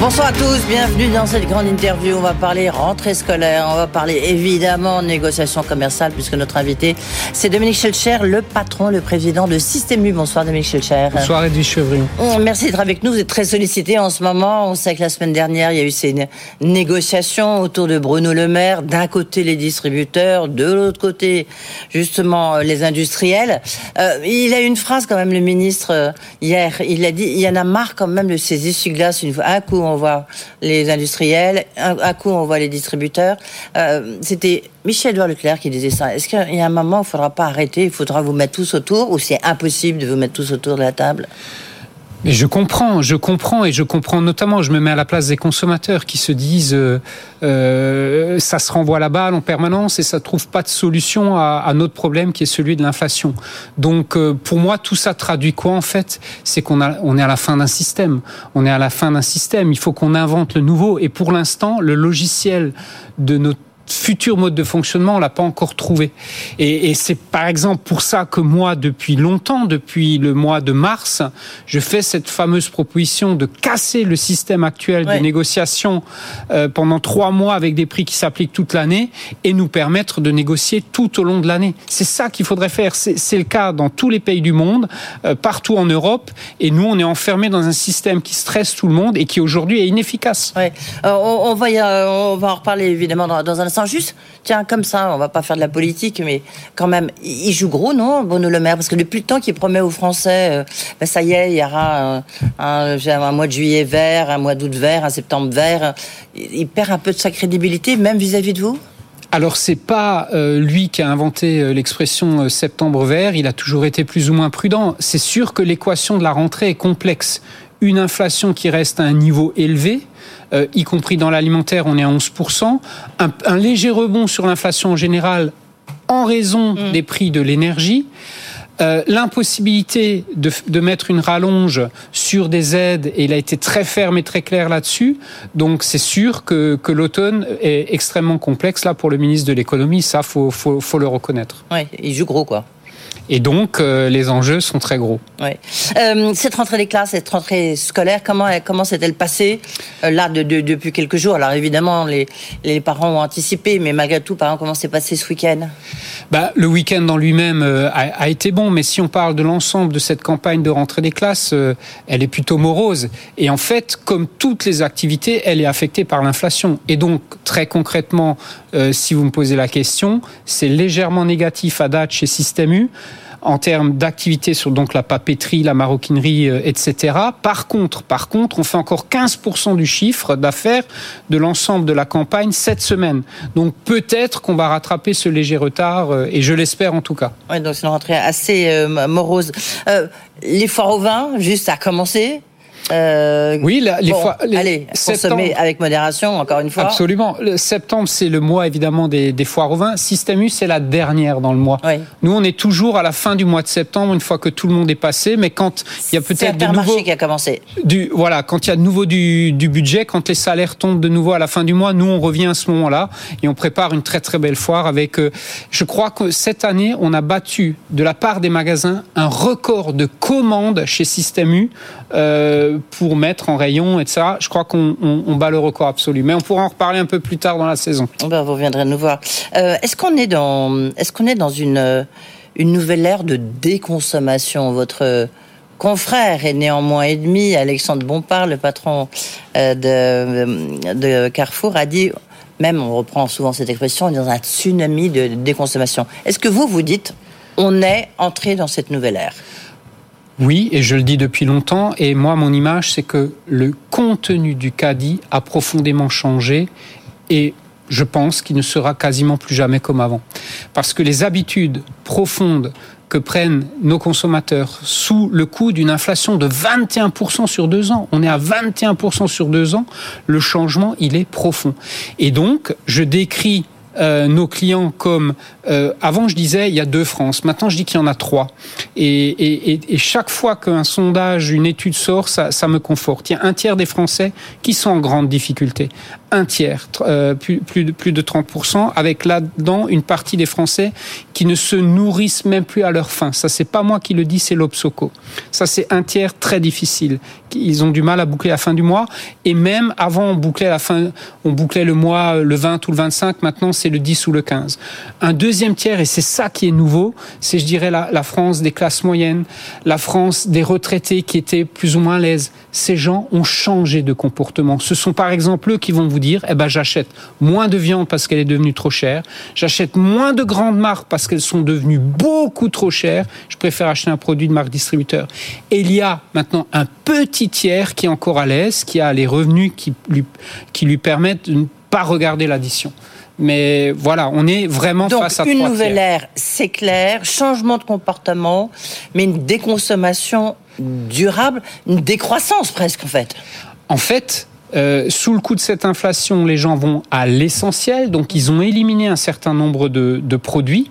Bonsoir à tous, bienvenue dans cette grande interview. On va parler rentrée scolaire, on va parler évidemment négociations commerciales puisque notre invité c'est Dominique Schelcher, le patron, le président de Système U. Bonsoir Dominique Schelcher. Bonsoir Edwige Chevrion. Mm, merci d'être avec nous, vous êtes très sollicité en ce moment. On sait que la semaine dernière il y a eu ces négociations autour de Bruno Le Maire. D'un côté les distributeurs, de l'autre côté justement euh, les industriels. Euh, il a eu une phrase quand même le ministre euh, hier, il a dit il y en a marre quand même de ces essuie-glaces une fois. Un coup on voit les industriels, un, coup on voit les distributeurs. Euh, c'était Michel Edouard Leclerc qui disait ça. Est-ce qu'il y a un moment où il ne faudra pas arrêter, il faudra vous mettre tous autour, ou c'est impossible de vous mettre tous autour de la table? Mais je comprends, je comprends et je comprends notamment, je me mets à la place des consommateurs qui se disent euh, euh ça se renvoie la balle en permanence et ça trouve pas de solution à, à notre problème qui est celui de l'inflation. Donc euh, pour moi tout ça traduit quoi en fait? C'est qu'on a on est à la fin d'un système. On est à la fin d'un système. Il faut qu'on invente le nouveau et pour l'instant le logiciel de notre futur mode de fonctionnement, on l'a pas encore trouvé. Et, et c'est par exemple pour ça que moi, depuis longtemps, depuis le mois de mars, je fais cette fameuse proposition de casser le système actuel de négociation euh, pendant trois mois avec des prix qui s'appliquent toute l'année et nous permettre de négocier tout au long de l'année. C'est ça qu'il faudrait faire. C'est le cas dans tous les pays du monde, euh, partout en Europe. Et nous, on est enfermés dans un système qui stresse tout le monde et qui aujourd'hui est inefficace. Ouais. Euh, on, on, va y, on va en reparler évidemment dans, dans un instant juste, tiens, comme ça, on va pas faire de la politique, mais quand même, il joue gros, non, Bruno Le Maire? Parce que depuis le temps qu'il promet aux Français, euh, ben ça y est, il y aura un, un, mois de juillet vert, un mois d'août vert, un septembre vert. Il perd un peu de sa crédibilité, même vis-à-vis de vous? Alors c'est pas euh, lui qui a inventé euh, l'expression septembre vert, il a toujours été plus ou moins prudent. C'est sûr que l'équation de la rentrée est complexe. Une inflation qui reste à un niveau élevé, euh, y compris dans l'alimentaire, on est à 11%. Un, un léger rebond sur l'inflation en général en raison mmh. des prix de l'énergie. Euh, l'impossibilité de, de, mettre une rallonge sur des aides, et il a été très ferme et très clair là-dessus. Donc c'est sûr que, que l'automne est extrêmement complexe là pour le ministre de l'économie. Ça, faut, faut, faut le reconnaître. Ouais, il joue gros quoi. Et donc, euh, les enjeux sont très gros. Ouais. Euh, cette rentrée des classes, cette rentrée scolaire, comment, comment s'est-elle passée euh, là de, de, depuis quelques jours? Alors évidemment, les, les parents ont anticipé, mais malgré tout, par comment s'est passé ce week-end? Bah, Le week-end en lui-même euh, a, a, été bon, mais si on parle de l'ensemble de cette campagne de rentrée des classes, euh, elle est plutôt morose. Et en fait, comme toutes les activités, elle est affectée par l'inflation. Et donc, très concrètement, euh, si vous me posez la question, c'est légèrement négatif à date chez Système U en termes d'activité sur donc la papeterie, la maroquinerie, euh, etc. Par contre, par contre, on fait encore 15% du chiffre d'affaires de l'ensemble de la campagne cette semaine. Donc peut-être qu'on va rattraper ce léger retard, euh, et je l'espère en tout cas. Oui, donc c'est une rentrée assez euh, morose. Euh, les foires au vin, juste à commencer euh, oui, la, les bon, fois. Les allez, consommer avec modération, encore une fois. Absolument. Le septembre, c'est le mois évidemment des, des foires au vin. Système U, c'est la dernière dans le mois. Oui. Nous, on est toujours à la fin du mois de septembre, une fois que tout le monde est passé. Mais quand il y a peut-être de nouveau qui a commencé. Du voilà, quand il y a de nouveau du, du budget, quand les salaires tombent de nouveau à la fin du mois, nous on revient à ce moment-là et on prépare une très très belle foire avec. Euh, je crois que cette année, on a battu de la part des magasins un record de commandes chez Système U euh, pour mettre en rayon, etc. Je crois qu'on on, on bat le record absolu. Mais on pourra en reparler un peu plus tard dans la saison. Ben, vous reviendrez nous voir. Euh, est-ce qu'on est dans, est-ce qu'on est dans une, une nouvelle ère de déconsommation? Votre confrère est néanmoins et demi, Alexandre Bompard, le patron euh, de, de Carrefour, a dit même, on reprend souvent cette expression, on est dans un tsunami de déconsommation. Est-ce que vous, vous dites, on est entré dans cette nouvelle ère? Oui, et je le dis depuis longtemps, et moi, mon image, c'est que le contenu du caddie a profondément changé, et je pense qu'il ne sera quasiment plus jamais comme avant. Parce que les habitudes profondes que prennent nos consommateurs sous le coup d'une inflation de 21% sur deux ans. On est à 21% sur deux ans. Le changement, il est profond. Et donc, je décris euh, nos clients comme euh, avant je disais il y a deux France, maintenant je dis qu'il y en a trois. Et, chaque fois qu'un sondage, une étude sort, ça, ça me conforte. Il y a un tiers des Français qui sont en grande difficulté. Un tiers, euh, plus, de, plus de 30%, avec là-dedans une partie des Français qui ne se nourrissent même plus à leur faim. Ça, c'est pas moi qui le dis, c'est l'Obsoco. Ça, c'est un tiers très difficile. Ils ont du mal à boucler la fin du mois. Et même avant, on bouclait la fin, on bouclait le mois le 20 ou le 25. Maintenant, c'est le 10 ou le 15. Un deuxième tiers, et c'est ça qui est nouveau, c'est, je dirais, la, la France des classes moyennes, la France des retraités qui étaient plus ou moins à l'aise. Ces gens ont changé de comportement. Ce sont par exemple eux qui vont vous dire, eh ben, j'achète moins de viande parce qu'elle est devenue trop chère. J'achète moins de grandes marques parce qu'elles sont devenues beaucoup trop chères. Je préfère acheter un produit de marque distributeur. Et il y a maintenant un petit tiers qui est encore à l'aise, qui a les revenus qui lui, qui lui permettent de ne pas regarder l'addition. Mais voilà, on est vraiment face à une nouvelle ère, c'est clair, changement de comportement, mais une déconsommation durable, une décroissance presque en fait. En fait, euh, sous le coup de cette inflation, les gens vont à l'essentiel, donc ils ont éliminé un certain nombre de, de produits.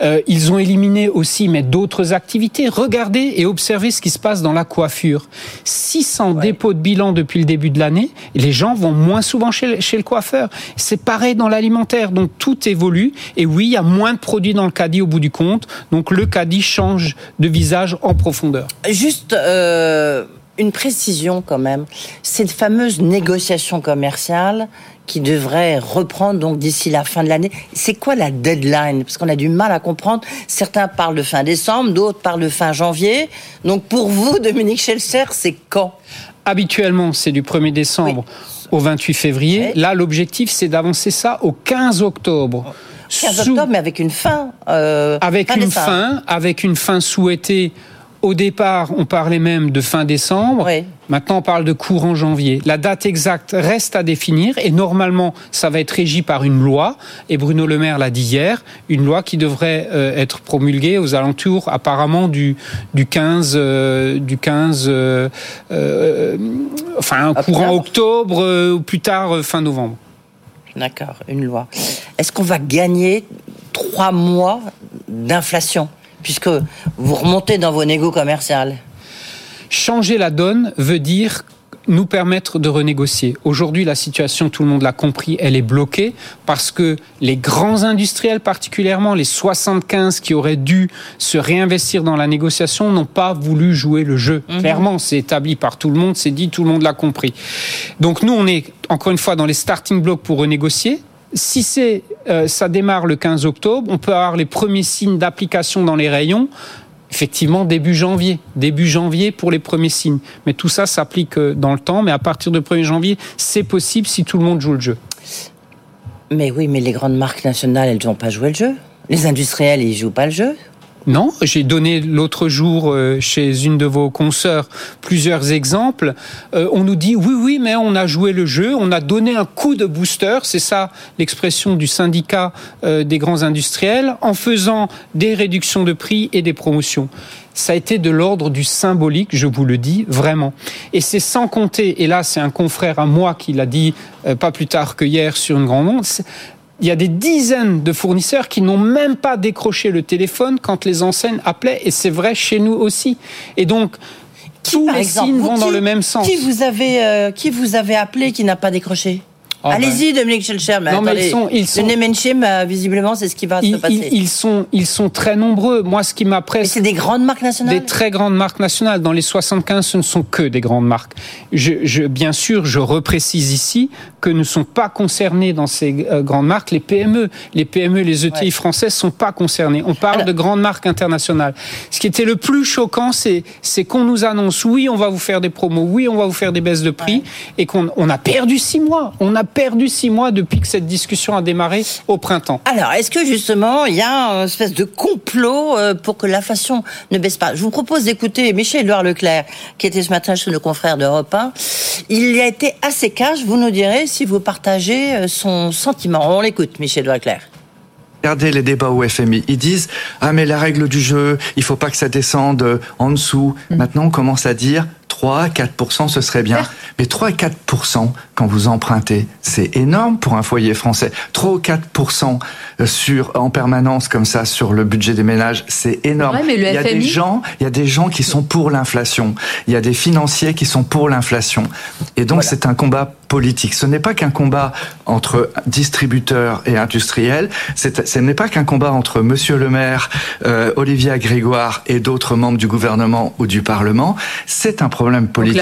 Euh, ils ont éliminé aussi mais d'autres activités. Regardez et observez ce qui se passe dans la coiffure. 600 dépôts de bilan depuis le début de l'année. Les gens vont moins souvent chez, chez le coiffeur. C'est pareil dans l'alimentaire. Donc tout évolue. Et oui, il y a moins de produits dans le caddie au bout du compte. Donc le caddie change de visage en profondeur. Juste. Euh une précision quand même. Cette fameuse négociation commerciale qui devrait reprendre donc d'ici la fin de l'année. C'est quoi la deadline? Parce qu'on a du mal à comprendre. Certains parlent de fin décembre, d'autres parlent de fin janvier. Donc pour vous, Dominique Schelser, c'est quand? Habituellement, c'est du 1er décembre au 28 février. Là, l'objectif, c'est d'avancer ça au 15 octobre. 15 octobre, mais avec une fin. Euh, avec une fin, avec une fin souhaitée au départ, on parlait même de fin décembre. Maintenant, on parle de courant janvier. La date exacte reste à définir et normalement, ça va être régi par une loi. Et Bruno Le Maire l'a dit hier, une loi qui devrait euh, être promulguée aux alentours apparemment du, du 15, euh, du 15, euh, enfin, courant octobre ou plus tard fin novembre. D'accord, une loi. Est-ce qu'on va gagner trois mois d'inflation? Puisque vous remontez dans vos négos commerciales Changer la donne veut dire nous permettre de renégocier. Aujourd'hui, la situation, tout le monde l'a compris, elle est bloquée parce que les grands industriels, particulièrement les 75 qui auraient dû se réinvestir dans la négociation, n'ont pas voulu jouer le jeu. Mhm. Clairement, c'est établi par tout le monde, c'est dit, tout le monde l'a compris. Donc nous, on est encore une fois dans les starting blocks pour renégocier si c'est, euh, ça démarre le 15 octobre, on peut avoir les premiers signes d'application dans les rayons. Effectivement, début janvier, début janvier pour les premiers signes. Mais tout ça s'applique euh, dans le temps. Mais à partir du 1er janvier, c'est possible si tout le monde joue le jeu. Mais oui, mais les grandes marques nationales, elles n'ont pas joué le jeu. Les industriels, ils jouent pas le jeu. Non, j'ai donné l'autre jour euh, chez une de vos consoeurs plusieurs exemples. Euh, on nous dit oui, oui, mais on a joué le jeu, on a donné un coup de booster, c'est ça l'expression du syndicat euh, des grands industriels, en faisant des réductions de prix et des promotions ça a été de l'ordre du symbolique, je vous le dis vraiment. Et c'est sans compter, et là c'est un confrère à moi qui l'a dit pas plus tard que hier sur une grande onde, il y a des dizaines de fournisseurs qui n'ont même pas décroché le téléphone quand les enseignes appelaient, et c'est vrai chez nous aussi. Et donc, tous les signes vont dans le même sens. Qui vous avez, euh, qui vous avez appelé qui n'a pas décroché? Oh, Allez-y, ben. Dominique Schelcher. Mais non, mais ils sont, ils sont... Le euh, visiblement, c'est ce qui va se passer. Ils, sont, ils sont très nombreux. Moi, ce qui m'apprête. Mais c'est des grandes marques nationales. Des très grandes marques nationales. Dans les 75, ce ne sont que des grandes marques. Je, je, bien sûr, je reprécise ici que ne sont pas concernés dans ces euh, grandes marques les PME. Les PME, les ETI ouais. françaises sont pas concernés. On parle de grandes marques internationales. Ce qui était le plus choquant, c'est, c'est qu'on nous annonce oui, on va vous faire des promos, oui, on va vous faire des baisses de prix, ouais. et qu'on on a perdu six mois. On a perdu six mois depuis que cette discussion a démarré au printemps. Alors, est-ce que justement, il y a une espèce de complot euh, pour que l'inflation ne baisse pas? Je vous propose d'écouter Michel-Édouard Leclerc, qui était ce matin chez nos confrères d'Europe 1. Il a été assez cash, vous nous direz si vous partagez euh, son sentiment. On l'écoute, Michel-Édouard Leclerc. Regardez les débats au FMI. Ils disent ah mais la règle du jeu, il faut pas que ça descende en dessous. Mmh. Maintenant, on commence à dire 3 4 ce serait bien. Mais 3 4 quand vous empruntez. C'est énorme pour un foyer français. 3 ou 4% sur, en permanence comme ça sur le budget des ménages, c'est énorme. mais le il y a FMI... des gens, il y a des gens qui sont pour l'inflation. Il y a des financiers qui sont pour l'inflation. Et donc c'est un combat politique. Ce n'est pas qu'un combat entre distributeurs et industriels. Ce n'est pas qu'un combat entre Monsieur le Maire, euh, Olivier Grégoire et d'autres membres du gouvernement ou du Parlement. C'est un problème politique.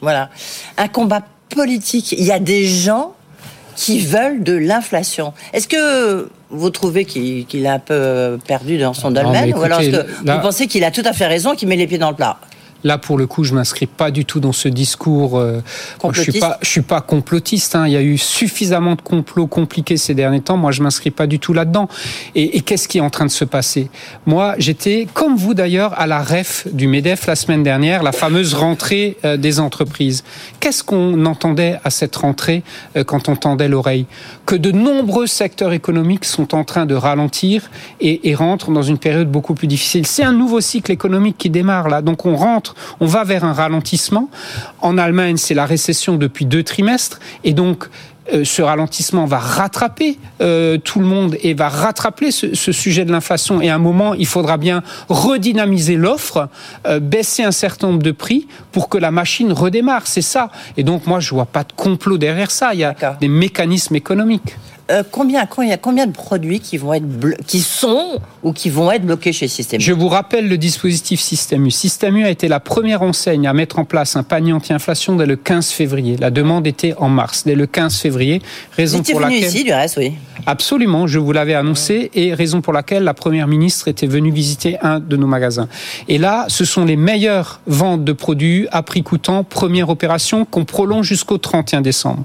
Voilà, un combat politique. Il y a des gens qui veulent de l'inflation. Est-ce que vous trouvez qu'il qu est un peu perdu dans son domaine ou alors est-ce que là... vous pensez qu'il a tout à fait raison, qu'il met les pieds dans le plat? Là, pour le coup, je m'inscris pas du tout dans ce discours. Euh, je suis pas, je suis pas complotiste. Hein. Il y a eu suffisamment de complots compliqués ces derniers temps. Moi, je m'inscris pas du tout là-dedans. Et, et qu'est-ce qui est en train de se passer? Moi, j'étais, comme vous d'ailleurs, à la REF du Medef la semaine dernière, la fameuse rentrée euh, des entreprises. Qu'est-ce qu'on entendait à cette rentrée euh, quand on tendait l'oreille? Que de nombreux secteurs économiques sont en train de ralentir et, et rentrent dans une période beaucoup plus difficile. C'est un nouveau cycle économique qui démarre là. Donc, on rentre on va vers un ralentissement. En Allemagne, c'est la récession depuis deux trimestres, et donc euh, ce ralentissement va rattraper euh, tout le monde et va rattraper ce, ce sujet de l'inflation. Et à un moment, il faudra bien redynamiser l'offre, euh, baisser un certain nombre de prix pour que la machine redémarre. C'est ça. Et donc, moi, je vois pas de complot derrière ça. Il y a des mécanismes économiques. Euh, combien, il y a combien de produits qui vont être qui sont ou qui vont être bloqués chez Système U Je vous rappelle le dispositif Système U. Système U a été la première enseigne à mettre en place un panier anti-inflation dès le 15 février. La demande était en mars, dès le 15 février. Raison Vous pour venu laquelle ici, du reste, oui. Absolument, je vous l'avais annoncé et raison pour laquelle la première ministre était venue visiter un de nos magasins. Et là, ce sont les meilleures ventes de produits à prix coûtant, première opération qu'on prolonge jusqu'au 31 décembre.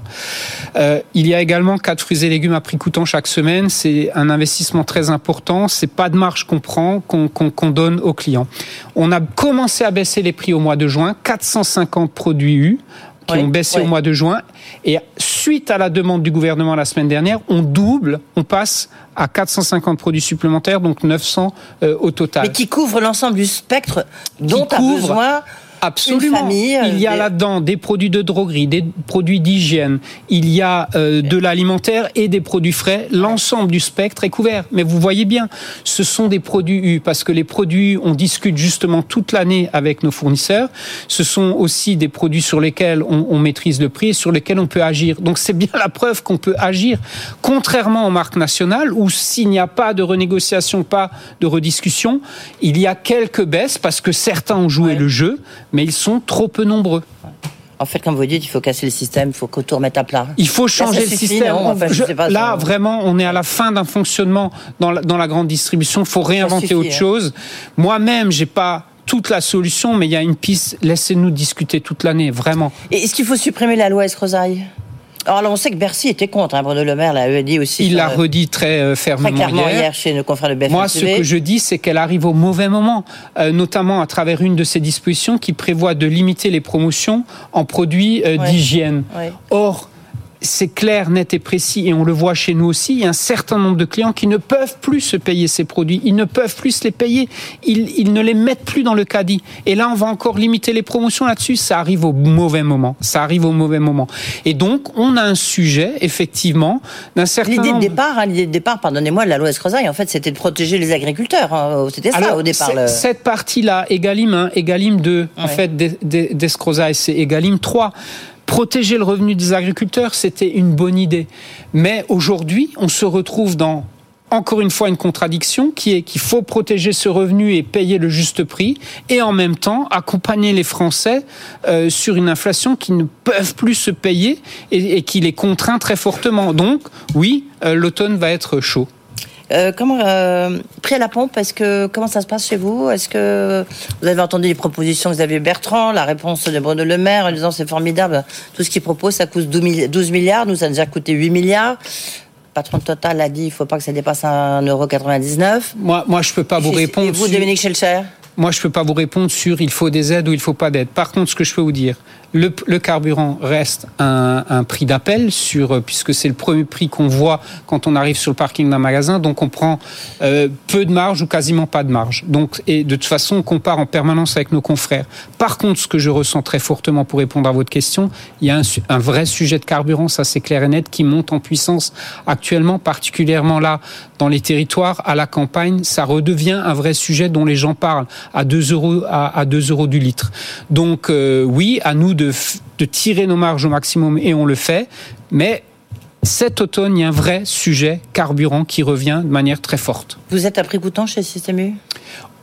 Euh, il y a également quatre fruits et légumes à prix coûtant chaque semaine. C'est un investissement très important. C'est pas de marge qu'on prend, qu'on qu qu donne aux clients. On a commencé à baisser les prix au mois de juin, 450 produits U qui oui, ont baissé oui. au mois de juin. Et suite à la demande du gouvernement la semaine dernière, on double, on passe à 450 produits supplémentaires, donc 900 euh, au total. Mais qui couvre l'ensemble du spectre dont a besoin Absolument. Famille, il y a là-dedans des produits de droguerie, des produits d'hygiène, il y a euh, de l'alimentaire et des produits frais. L'ensemble du spectre est couvert. Mais vous voyez bien, ce sont des produits U parce que les produits, on discute justement toute l'année avec nos fournisseurs. Ce sont aussi des produits sur lesquels on, on maîtrise le prix et sur lesquels on peut agir. Donc c'est bien la preuve qu'on peut agir, contrairement aux marques nationales où s'il n'y a pas de renégociation, pas de rediscussion, il y a quelques baisses parce que certains ont joué ouais. le jeu mais ils sont trop peu nombreux. En fait, comme vous dites, il faut casser le système, il faut qu'on tout remette à plat. Il faut changer là, le système. Non, enfin, je, pas, là, ça... vraiment, on est à la fin d'un fonctionnement dans la, dans la grande distribution. Il faut réinventer suffit, autre hein. chose. Moi-même, j'ai pas toute la solution, mais il y a une piste. Laissez-nous discuter toute l'année, vraiment. Et est-ce qu'il faut supprimer la loi Escrozaille? Alors là, on sait que Bercy était contre. Hein, Bruno Le Maire l'a dit aussi. Il l'a redit très euh, fermement très clairement hier. hier. chez nos confrères de BFM Moi, ce que je dis, c'est qu'elle arrive au mauvais moment, euh, notamment à travers une de ces dispositions qui prévoit de limiter les promotions en produits euh, ouais. d'hygiène. Ouais. Or, c'est clair, net et précis, et on le voit chez nous aussi, il y a un certain nombre de clients qui ne peuvent plus se payer ces produits, ils ne peuvent plus se les payer, ils, ils ne les mettent plus dans le caddie. Et là, on va encore limiter les promotions là-dessus, ça arrive au mauvais moment, ça arrive au mauvais moment. Et donc, on a un sujet, effectivement, d'un certain L'idée nombre... de départ, hein, l'idée de départ, pardonnez-moi, de la loi Escrozaille, en fait, c'était de protéger les agriculteurs, hein. c'était ça Alors, au départ. Le... Cette partie-là, Egalim 1, Egalim 2, ouais. en fait, d'Escrozaille, c'est Egalim 3 protéger le revenu des agriculteurs, c'était une bonne idée. Mais aujourd'hui, on se retrouve dans encore une fois une contradiction qui est qu'il faut protéger ce revenu et payer le juste prix et en même temps accompagner les Français euh, sur une inflation qui ne peuvent plus se payer et, qui les contraint très fortement. Donc oui, euh, l'automne va être chaud. Euh, comment euh, prix à la pompe Est-ce que comment ça se passe chez vous? Est-ce que vous avez entendu les propositions de Xavier Bertrand, la réponse de Bruno Le Maire en disant c'est formidable, tout ce qu'il propose ça coûte 12 milliards, nous ça a déjà coûté 8 milliards. Le patron de Total a dit il ne faut pas que ça dépasse 1,99€. Moi, moi je peux pas vous répondre. Et vous, Dominique Schelcher? Moi, je ne peux pas vous répondre sur il faut des aides ou il ne faut pas d'aide. Par contre, ce que je peux vous dire, Le, le carburant reste un, un prix d'appel sur puisque c'est le premier prix qu'on voit quand on arrive sur le parking d'un magasin. Donc on prend euh, peu de marge ou quasiment pas de marge. Donc et de toute façon on compare en permanence avec nos confrères. Par contre, ce que je ressens très fortement pour répondre à votre question, il y a un, un vrai sujet de carburant, ça c'est clair et net, qui monte en puissance actuellement, particulièrement là dans les territoires, à la campagne, ça redevient un vrai sujet dont les gens parlent à 2 euros à, à 2 euros du litre. Donc euh, oui, à nous de, de tirer nos marges au maximum et on le fait, mais cet automne, il y a un vrai sujet carburant qui revient de manière très forte. Vous êtes à prix coûtant chez Système U?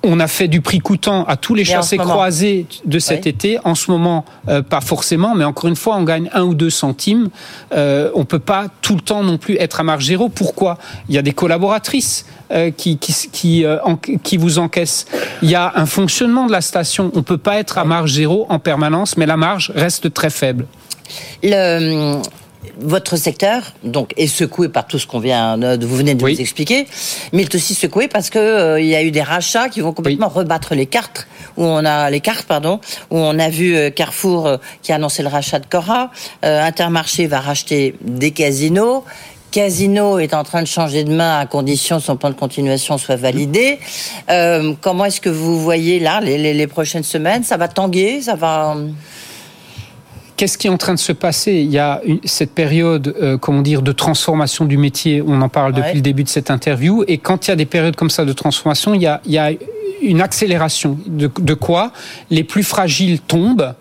On a fait du prix coûtant à tous les chassés croisés de cet oui. été. En ce moment, euh, pas forcément, mais encore une fois, on gagne un ou deux centimes. Euh, on peut pas tout le temps non plus être à marge zéro. Pourquoi? Il y a des collaboratrices euh, qui, qui, qui, euh, en, qui, vous encaissent. Il y a un fonctionnement de la station. On peut pas être à marge zéro en permanence, mais la marge reste très faible. Le votre secteur donc est secoué par tout ce qu'on vient de vous venez de oui. nous expliquer, mais il est aussi secoué parce que euh, il y a eu des rachats qui vont complètement oui. rebattre les cartes où on a les cartes pardon où on a vu euh, Carrefour euh, qui a annoncé le rachat de Cora, euh, Intermarché va racheter des casinos. Casino est en train de changer de main à condition que son plan de continuation soit validé. Euh, comment est-ce que vous voyez là les, les, les prochaines semaines? Ça va tanguer? Ça va Qu'est-ce qui est en train de se passer? Il y a une, cette période, euh, comment dire, de transformation du métier. On en parle depuis le début de cette interview. Et quand il y a des périodes comme ça de transformation, il y a, il y a une accélération. De, de quoi? Les plus fragiles tombent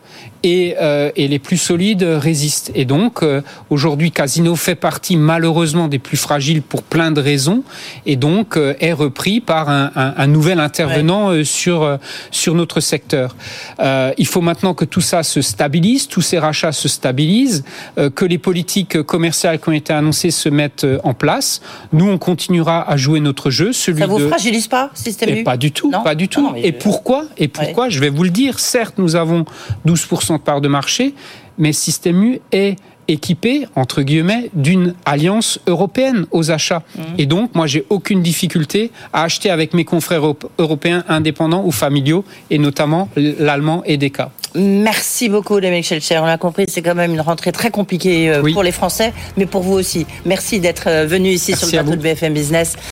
et, euh, et, les plus solides résistent. Et donc, euh, aujourd'hui, Casino fait partie malheureusement des plus fragiles pour plein de raisons, et donc euh, est repris par un, un, un nouvel intervenant ouais. sur, euh, sur notre secteur. Euh, il faut maintenant que tout ça se stabilise, tous ces rachats se stabilisent, euh, que les politiques commerciales qui ont été annoncées se mettent en place. Nous, on continuera à jouer notre jeu. Celui ça vous de... fragilise pas, système et Pas du tout, non pas du tout. Non, et pourquoi? Et pourquoi? Ouais. Je vais vous le dire. Certes, nous avons 12% de part de marché, mais Système U est équipé, entre guillemets, d'une alliance européenne aux achats. Mmh. Et donc, moi, j'ai aucune difficulté à acheter avec mes confrères européens indépendants ou familiaux, et notamment l'allemand EDECA. Merci beaucoup, Dominique Schelcher. On l'a compris, c'est quand même une rentrée très compliquée euh, oui. pour les Français, mais pour vous aussi. Merci d'être euh, venu ici Merci sur le plateau de BFM Business.